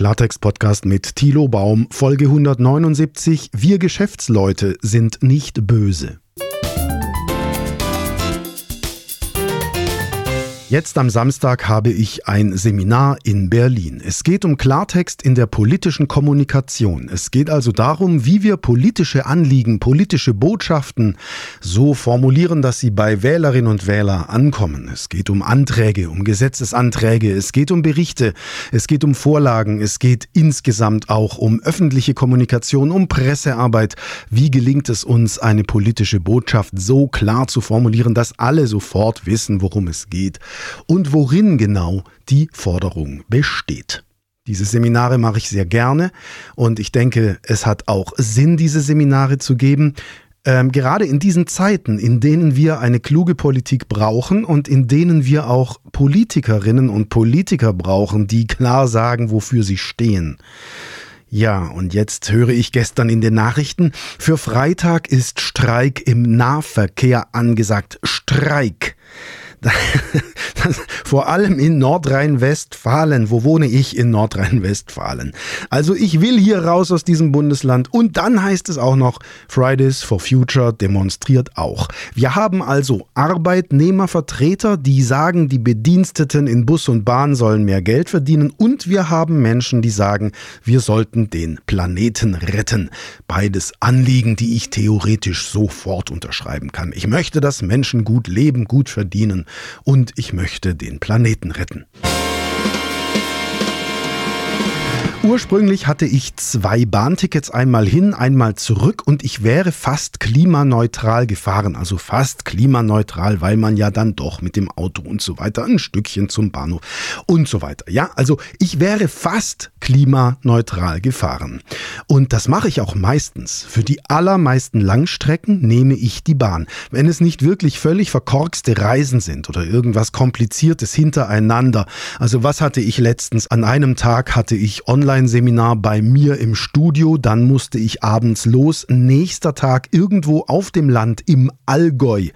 Klartext-Podcast mit Thilo Baum, Folge 179. Wir Geschäftsleute sind nicht böse. Jetzt am Samstag habe ich ein Seminar in Berlin. Es geht um Klartext in der politischen Kommunikation. Es geht also darum, wie wir politische Anliegen, politische Botschaften so formulieren, dass sie bei Wählerinnen und Wählern ankommen. Es geht um Anträge, um Gesetzesanträge, es geht um Berichte, es geht um Vorlagen, es geht insgesamt auch um öffentliche Kommunikation, um Pressearbeit. Wie gelingt es uns, eine politische Botschaft so klar zu formulieren, dass alle sofort wissen, worum es geht? Und worin genau die Forderung besteht. Diese Seminare mache ich sehr gerne und ich denke, es hat auch Sinn, diese Seminare zu geben. Ähm, gerade in diesen Zeiten, in denen wir eine kluge Politik brauchen und in denen wir auch Politikerinnen und Politiker brauchen, die klar sagen, wofür sie stehen. Ja, und jetzt höre ich gestern in den Nachrichten, für Freitag ist Streik im Nahverkehr angesagt. Streik. vor allem in Nordrhein-Westfalen. Wo wohne ich in Nordrhein-Westfalen? Also ich will hier raus aus diesem Bundesland und dann heißt es auch noch, Fridays for Future demonstriert auch. Wir haben also Arbeitnehmervertreter, die sagen, die Bediensteten in Bus und Bahn sollen mehr Geld verdienen und wir haben Menschen, die sagen, wir sollten den Planeten retten. Beides Anliegen, die ich theoretisch sofort unterschreiben kann. Ich möchte, dass Menschen gut leben, gut verdienen und ich möchte den Planeten retten. Ursprünglich hatte ich zwei Bahntickets, einmal hin, einmal zurück und ich wäre fast klimaneutral gefahren. Also fast klimaneutral, weil man ja dann doch mit dem Auto und so weiter ein Stückchen zum Bahnhof und so weiter. Ja, also ich wäre fast klimaneutral gefahren. Und das mache ich auch meistens. Für die allermeisten Langstrecken nehme ich die Bahn. Wenn es nicht wirklich völlig verkorkste Reisen sind oder irgendwas Kompliziertes hintereinander. Also was hatte ich letztens? An einem Tag hatte ich online Online-Seminar bei mir im Studio, dann musste ich abends los. Nächster Tag irgendwo auf dem Land im Allgäu.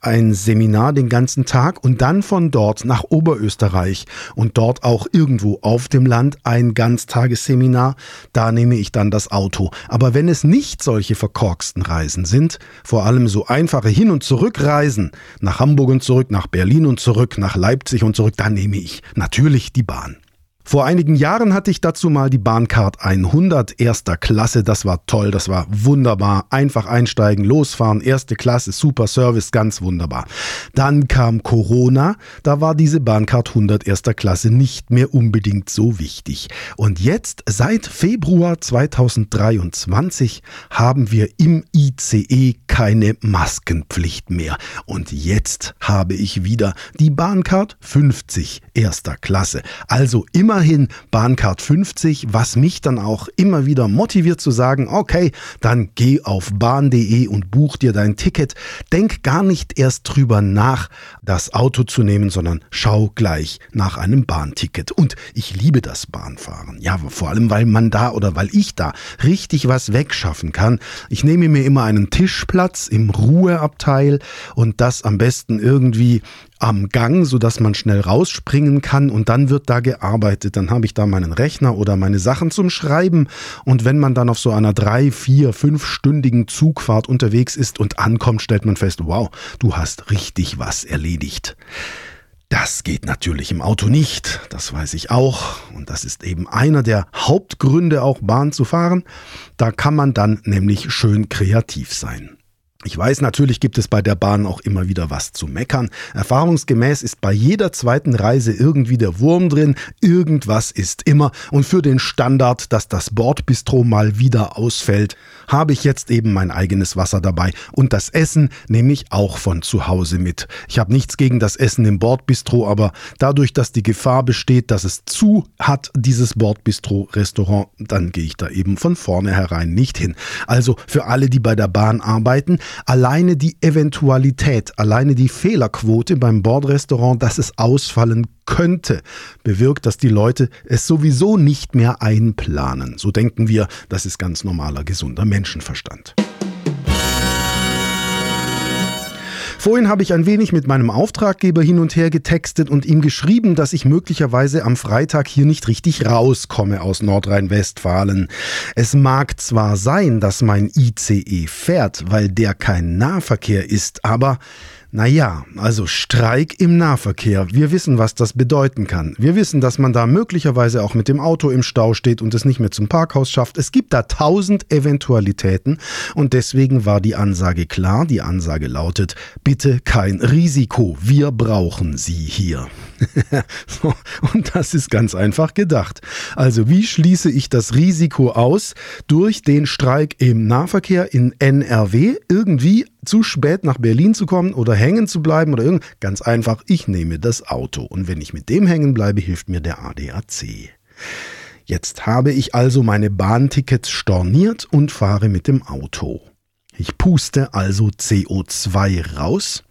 Ein Seminar den ganzen Tag und dann von dort nach Oberösterreich und dort auch irgendwo auf dem Land ein Ganztagesseminar. Da nehme ich dann das Auto. Aber wenn es nicht solche verkorksten Reisen sind, vor allem so einfache Hin- und Zurückreisen, nach Hamburg und zurück, nach Berlin und zurück, nach Leipzig und zurück, dann nehme ich natürlich die Bahn. Vor einigen Jahren hatte ich dazu mal die Bahncard 100 erster Klasse. Das war toll, das war wunderbar. Einfach einsteigen, losfahren, erste Klasse, super Service, ganz wunderbar. Dann kam Corona, da war diese Bahncard 100 erster Klasse nicht mehr unbedingt so wichtig. Und jetzt, seit Februar 2023, haben wir im ICE keine Maskenpflicht mehr. Und jetzt habe ich wieder die Bahncard 50 erster Klasse. Also immer immerhin Bahncard 50, was mich dann auch immer wieder motiviert zu sagen, okay, dann geh auf bahn.de und buch dir dein Ticket. Denk gar nicht erst drüber nach, das Auto zu nehmen, sondern schau gleich nach einem Bahnticket. Und ich liebe das Bahnfahren. Ja, vor allem, weil man da oder weil ich da richtig was wegschaffen kann. Ich nehme mir immer einen Tischplatz im Ruheabteil und das am besten irgendwie am Gang, sodass man schnell rausspringen kann und dann wird da gearbeitet. Dann habe ich da meinen Rechner oder meine Sachen zum Schreiben und wenn man dann auf so einer drei, vier, fünfstündigen Zugfahrt unterwegs ist und ankommt, stellt man fest, wow, du hast richtig was erledigt. Das geht natürlich im Auto nicht, das weiß ich auch. Und das ist eben einer der Hauptgründe, auch Bahn zu fahren. Da kann man dann nämlich schön kreativ sein. Ich weiß, natürlich gibt es bei der Bahn auch immer wieder was zu meckern. Erfahrungsgemäß ist bei jeder zweiten Reise irgendwie der Wurm drin. Irgendwas ist immer. Und für den Standard, dass das Bordbistro mal wieder ausfällt, habe ich jetzt eben mein eigenes Wasser dabei. Und das Essen nehme ich auch von zu Hause mit. Ich habe nichts gegen das Essen im Bordbistro, aber dadurch, dass die Gefahr besteht, dass es zu hat, dieses Bordbistro-Restaurant, dann gehe ich da eben von vornherein nicht hin. Also für alle, die bei der Bahn arbeiten, alleine die Eventualität, alleine die Fehlerquote beim Bordrestaurant, dass es ausfallen könnte, bewirkt, dass die Leute es sowieso nicht mehr einplanen. So denken wir, das ist ganz normaler, gesunder Menschenverstand. Vorhin habe ich ein wenig mit meinem Auftraggeber hin und her getextet und ihm geschrieben, dass ich möglicherweise am Freitag hier nicht richtig rauskomme aus Nordrhein-Westfalen. Es mag zwar sein, dass mein ICE fährt, weil der kein Nahverkehr ist, aber naja, also Streik im Nahverkehr. Wir wissen, was das bedeuten kann. Wir wissen, dass man da möglicherweise auch mit dem Auto im Stau steht und es nicht mehr zum Parkhaus schafft. Es gibt da tausend Eventualitäten und deswegen war die Ansage klar. Die Ansage lautet, bitte kein Risiko. Wir brauchen Sie hier. und das ist ganz einfach gedacht. Also wie schließe ich das Risiko aus durch den Streik im Nahverkehr in NRW? Irgendwie zu spät nach Berlin zu kommen oder hängen zu bleiben oder irgend. Ganz einfach, ich nehme das Auto. Und wenn ich mit dem hängen bleibe, hilft mir der ADAC. Jetzt habe ich also meine Bahntickets storniert und fahre mit dem Auto. Ich puste also CO2 raus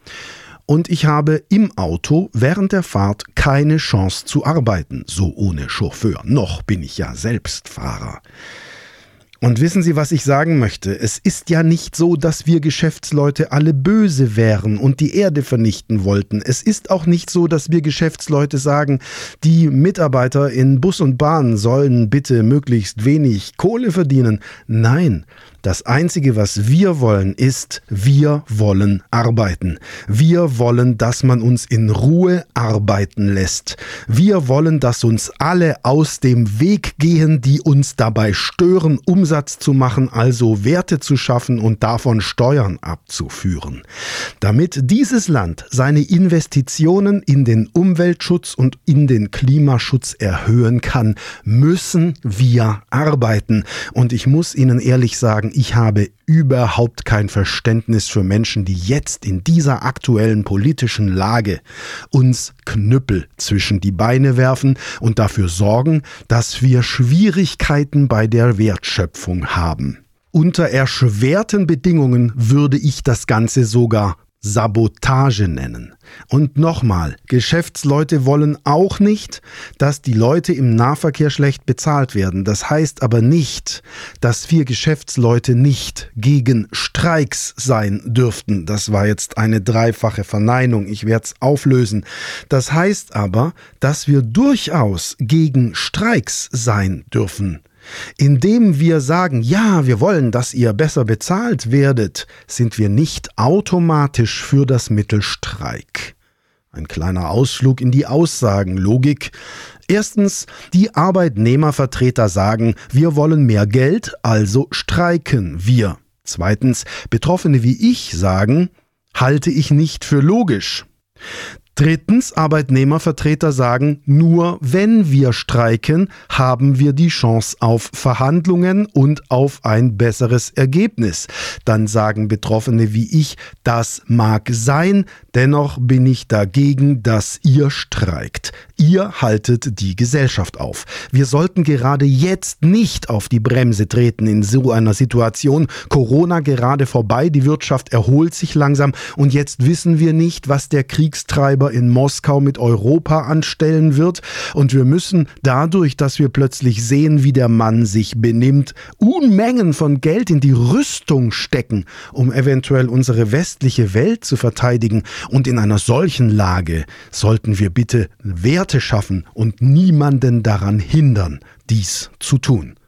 und ich habe im Auto während der Fahrt keine Chance zu arbeiten, so ohne Chauffeur. Noch bin ich ja selbst Fahrer. Und wissen Sie, was ich sagen möchte? Es ist ja nicht so, dass wir Geschäftsleute alle böse wären und die Erde vernichten wollten. Es ist auch nicht so, dass wir Geschäftsleute sagen, die Mitarbeiter in Bus und Bahn sollen bitte möglichst wenig Kohle verdienen. Nein, das Einzige, was wir wollen, ist, wir wollen arbeiten. Wir wollen, dass man uns in Ruhe arbeiten lässt. Wir wollen, dass uns alle aus dem Weg gehen, die uns dabei stören, Umsatz zu machen, also Werte zu schaffen und davon Steuern abzuführen. Damit dieses Land seine Investitionen in den Umweltschutz und in den Klimaschutz erhöhen kann, müssen wir arbeiten. Und ich muss Ihnen ehrlich sagen, sagen, ich habe überhaupt kein Verständnis für Menschen, die jetzt in dieser aktuellen politischen Lage uns Knüppel zwischen die Beine werfen und dafür sorgen, dass wir Schwierigkeiten bei der Wertschöpfung haben. Unter erschwerten Bedingungen würde ich das Ganze sogar Sabotage nennen. Und nochmal, Geschäftsleute wollen auch nicht, dass die Leute im Nahverkehr schlecht bezahlt werden. Das heißt aber nicht, dass wir Geschäftsleute nicht gegen Streiks sein dürften. Das war jetzt eine dreifache Verneinung. Ich werde es auflösen. Das heißt aber, dass wir durchaus gegen Streiks sein dürfen. Indem wir sagen, ja, wir wollen, dass ihr besser bezahlt werdet, sind wir nicht automatisch für das Mittel Streik. Ein kleiner Ausflug in die Aussagenlogik. Erstens, die Arbeitnehmervertreter sagen, wir wollen mehr Geld, also streiken wir. Zweitens, Betroffene wie ich sagen, halte ich nicht für logisch. Drittens, Arbeitnehmervertreter sagen, nur wenn wir streiken, haben wir die Chance auf Verhandlungen und auf ein besseres Ergebnis. Dann sagen Betroffene wie ich, das mag sein, dennoch bin ich dagegen, dass ihr streikt. Ihr haltet die Gesellschaft auf. Wir sollten gerade jetzt nicht auf die Bremse treten in so einer Situation. Corona gerade vorbei, die Wirtschaft erholt sich langsam und jetzt wissen wir nicht, was der Kriegstreiber in Moskau mit Europa anstellen wird. Und wir müssen dadurch, dass wir plötzlich sehen, wie der Mann sich benimmt, Unmengen von Geld in die Rüstung stecken, um eventuell unsere westliche Welt zu verteidigen. Und in einer solchen Lage sollten wir bitte Werte schaffen und niemanden daran hindern, dies zu tun.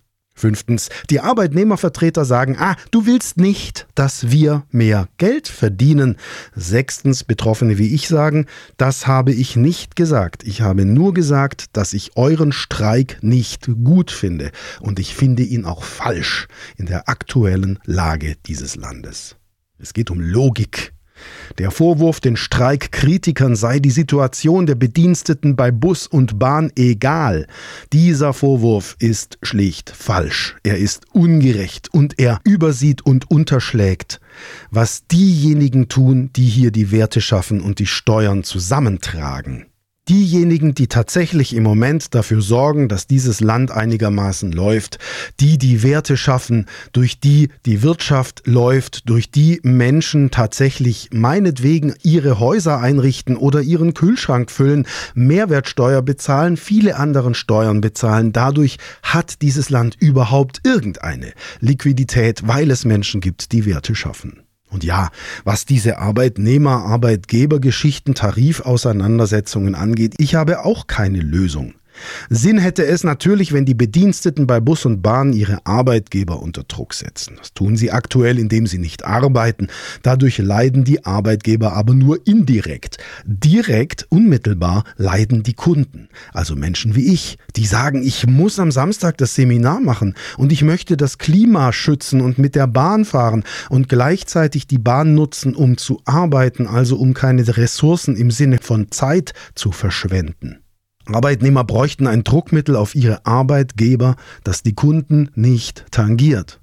Fünftens, die Arbeitnehmervertreter sagen, ah, du willst nicht, dass wir mehr Geld verdienen. Sechstens, Betroffene wie ich sagen, das habe ich nicht gesagt. Ich habe nur gesagt, dass ich euren Streik nicht gut finde. Und ich finde ihn auch falsch in der aktuellen Lage dieses Landes. Es geht um Logik. Der Vorwurf den Streikkritikern sei die Situation der Bediensteten bei Bus und Bahn egal. Dieser Vorwurf ist schlicht falsch. Er ist ungerecht und er übersieht und unterschlägt, was diejenigen tun, die hier die Werte schaffen und die Steuern zusammentragen diejenigen, die tatsächlich im Moment dafür sorgen, dass dieses Land einigermaßen läuft, die die Werte schaffen, durch die die Wirtschaft läuft, durch die Menschen tatsächlich meinetwegen ihre Häuser einrichten oder ihren Kühlschrank füllen, Mehrwertsteuer bezahlen, viele anderen Steuern bezahlen. Dadurch hat dieses Land überhaupt irgendeine Liquidität, weil es Menschen gibt, die Werte schaffen. Und ja, was diese Arbeitnehmer-Arbeitgeber-Geschichten, Tarifauseinandersetzungen angeht, ich habe auch keine Lösung. Sinn hätte es natürlich, wenn die Bediensteten bei Bus und Bahn ihre Arbeitgeber unter Druck setzen. Das tun sie aktuell, indem sie nicht arbeiten. Dadurch leiden die Arbeitgeber aber nur indirekt. Direkt, unmittelbar leiden die Kunden, also Menschen wie ich, die sagen, ich muss am Samstag das Seminar machen und ich möchte das Klima schützen und mit der Bahn fahren und gleichzeitig die Bahn nutzen, um zu arbeiten, also um keine Ressourcen im Sinne von Zeit zu verschwenden. Arbeitnehmer bräuchten ein Druckmittel auf ihre Arbeitgeber, das die Kunden nicht tangiert.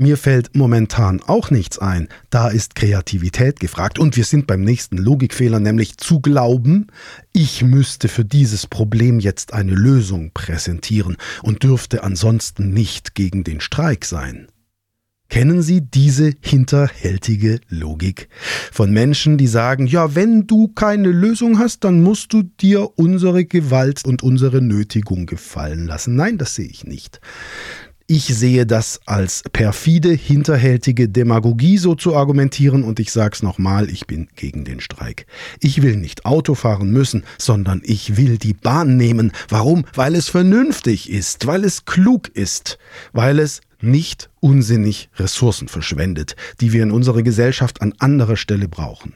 Mir fällt momentan auch nichts ein. Da ist Kreativität gefragt. Und wir sind beim nächsten Logikfehler, nämlich zu glauben, ich müsste für dieses Problem jetzt eine Lösung präsentieren und dürfte ansonsten nicht gegen den Streik sein. Kennen Sie diese hinterhältige Logik von Menschen, die sagen, ja, wenn du keine Lösung hast, dann musst du dir unsere Gewalt und unsere Nötigung gefallen lassen? Nein, das sehe ich nicht. Ich sehe das als perfide, hinterhältige Demagogie, so zu argumentieren, und ich sag's nochmal, ich bin gegen den Streik. Ich will nicht Auto fahren müssen, sondern ich will die Bahn nehmen. Warum? Weil es vernünftig ist, weil es klug ist, weil es nicht unsinnig Ressourcen verschwendet, die wir in unserer Gesellschaft an anderer Stelle brauchen.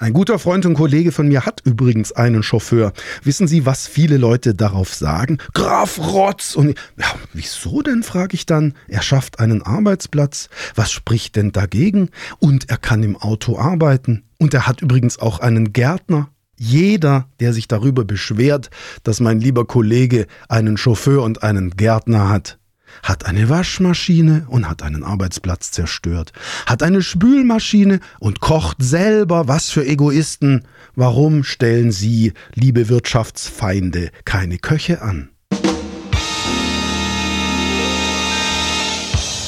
Ein guter Freund und Kollege von mir hat übrigens einen Chauffeur. Wissen Sie, was viele Leute darauf sagen? Graf Rotz! Und ja, wieso denn, frage ich dann. Er schafft einen Arbeitsplatz. Was spricht denn dagegen? Und er kann im Auto arbeiten. Und er hat übrigens auch einen Gärtner. Jeder, der sich darüber beschwert, dass mein lieber Kollege einen Chauffeur und einen Gärtner hat, hat eine Waschmaschine und hat einen Arbeitsplatz zerstört, hat eine Spülmaschine und kocht selber, was für Egoisten. Warum stellen Sie, liebe Wirtschaftsfeinde, keine Köche an?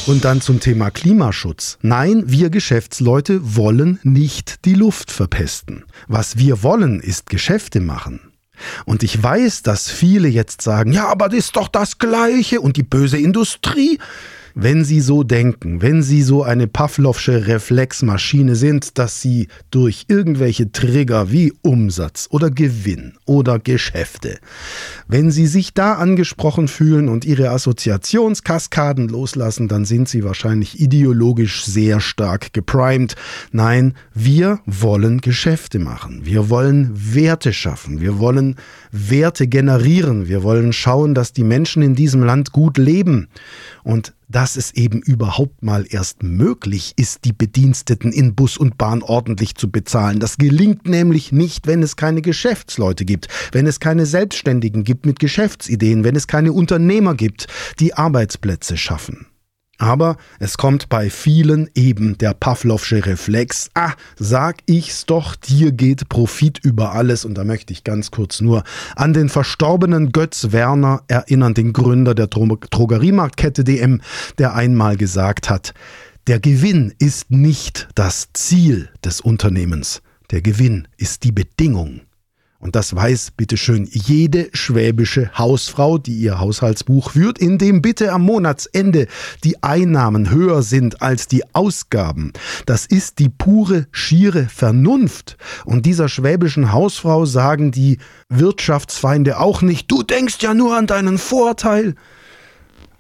Und dann zum Thema Klimaschutz. Nein, wir Geschäftsleute wollen nicht die Luft verpesten. Was wir wollen, ist Geschäfte machen. Und ich weiß, dass viele jetzt sagen, ja, aber das ist doch das Gleiche und die böse Industrie. Wenn Sie so denken, wenn Sie so eine Pavlovsche Reflexmaschine sind, dass Sie durch irgendwelche Trigger wie Umsatz oder Gewinn oder Geschäfte, wenn Sie sich da angesprochen fühlen und Ihre Assoziationskaskaden loslassen, dann sind Sie wahrscheinlich ideologisch sehr stark geprimed. Nein, wir wollen Geschäfte machen. Wir wollen Werte schaffen. Wir wollen Werte generieren. Wir wollen schauen, dass die Menschen in diesem Land gut leben. Und dass es eben überhaupt mal erst möglich ist, die Bediensteten in Bus und Bahn ordentlich zu bezahlen. Das gelingt nämlich nicht, wenn es keine Geschäftsleute gibt, wenn es keine Selbstständigen gibt mit Geschäftsideen, wenn es keine Unternehmer gibt, die Arbeitsplätze schaffen. Aber es kommt bei vielen eben der Pavlovsche Reflex. Ah, sag ich's doch, dir geht Profit über alles. Und da möchte ich ganz kurz nur an den verstorbenen Götz Werner erinnern, den Gründer der Dro Drogeriemarktkette DM, der einmal gesagt hat, der Gewinn ist nicht das Ziel des Unternehmens. Der Gewinn ist die Bedingung. Und das weiß bitteschön jede schwäbische Hausfrau, die ihr Haushaltsbuch führt, in dem bitte am Monatsende die Einnahmen höher sind als die Ausgaben. Das ist die pure, schiere Vernunft. Und dieser schwäbischen Hausfrau sagen die Wirtschaftsfeinde auch nicht, du denkst ja nur an deinen Vorteil.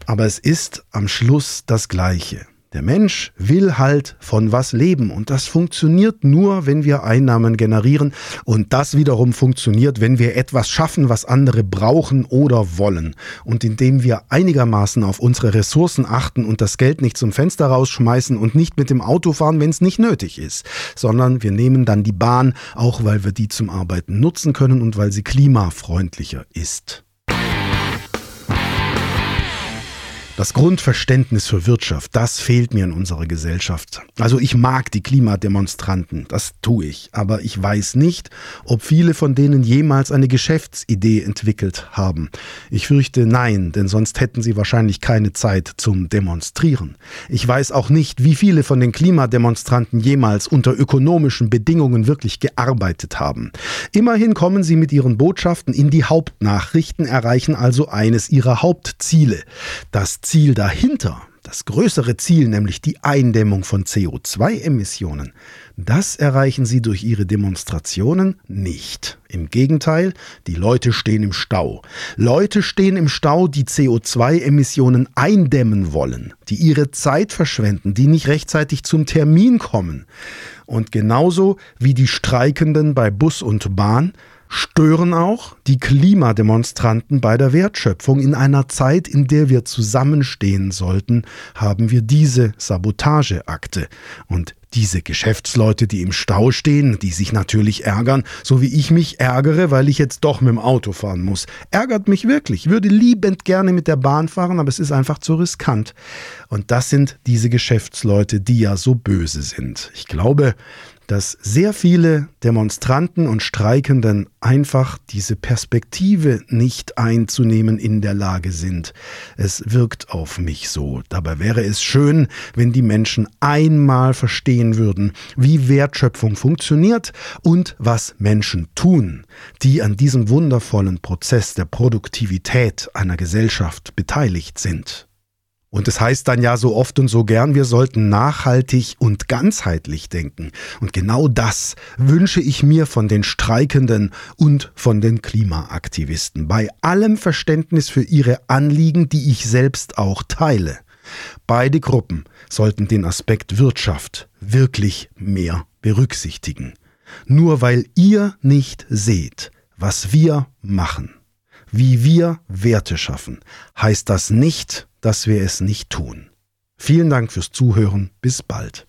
Aber es ist am Schluss das Gleiche. Der Mensch will halt von was leben und das funktioniert nur, wenn wir Einnahmen generieren und das wiederum funktioniert, wenn wir etwas schaffen, was andere brauchen oder wollen und indem wir einigermaßen auf unsere Ressourcen achten und das Geld nicht zum Fenster rausschmeißen und nicht mit dem Auto fahren, wenn es nicht nötig ist, sondern wir nehmen dann die Bahn, auch weil wir die zum Arbeiten nutzen können und weil sie klimafreundlicher ist. Das Grundverständnis für Wirtschaft, das fehlt mir in unserer Gesellschaft. Also ich mag die Klimademonstranten, das tue ich, aber ich weiß nicht, ob viele von denen jemals eine Geschäftsidee entwickelt haben. Ich fürchte nein, denn sonst hätten sie wahrscheinlich keine Zeit zum Demonstrieren. Ich weiß auch nicht, wie viele von den Klimademonstranten jemals unter ökonomischen Bedingungen wirklich gearbeitet haben. Immerhin kommen sie mit ihren Botschaften in die Hauptnachrichten, erreichen also eines ihrer Hauptziele. Das Ziel dahinter, das größere Ziel, nämlich die Eindämmung von CO2-Emissionen, das erreichen sie durch ihre Demonstrationen nicht. Im Gegenteil, die Leute stehen im Stau. Leute stehen im Stau, die CO2-Emissionen eindämmen wollen, die ihre Zeit verschwenden, die nicht rechtzeitig zum Termin kommen. Und genauso wie die Streikenden bei Bus und Bahn stören auch die Klimademonstranten bei der Wertschöpfung. In einer Zeit, in der wir zusammenstehen sollten, haben wir diese Sabotageakte. Und diese Geschäftsleute, die im Stau stehen, die sich natürlich ärgern, so wie ich mich ärgere, weil ich jetzt doch mit dem Auto fahren muss. Ärgert mich wirklich. Ich würde liebend gerne mit der Bahn fahren, aber es ist einfach zu riskant. Und das sind diese Geschäftsleute, die ja so böse sind. Ich glaube, dass sehr viele Demonstranten und Streikenden einfach diese Perspektive nicht einzunehmen in der Lage sind. Es wirkt auf mich so. Dabei wäre es schön, wenn die Menschen einmal verstehen würden, wie Wertschöpfung funktioniert und was Menschen tun, die an diesem wundervollen Prozess der Produktivität einer Gesellschaft beteiligt sind. Und es heißt dann ja so oft und so gern, wir sollten nachhaltig und ganzheitlich denken. Und genau das wünsche ich mir von den Streikenden und von den Klimaaktivisten. Bei allem Verständnis für ihre Anliegen, die ich selbst auch teile. Beide Gruppen sollten den Aspekt Wirtschaft wirklich mehr berücksichtigen. Nur weil ihr nicht seht, was wir machen, wie wir Werte schaffen, heißt das nicht, dass wir es nicht tun. Vielen Dank fürs Zuhören. Bis bald.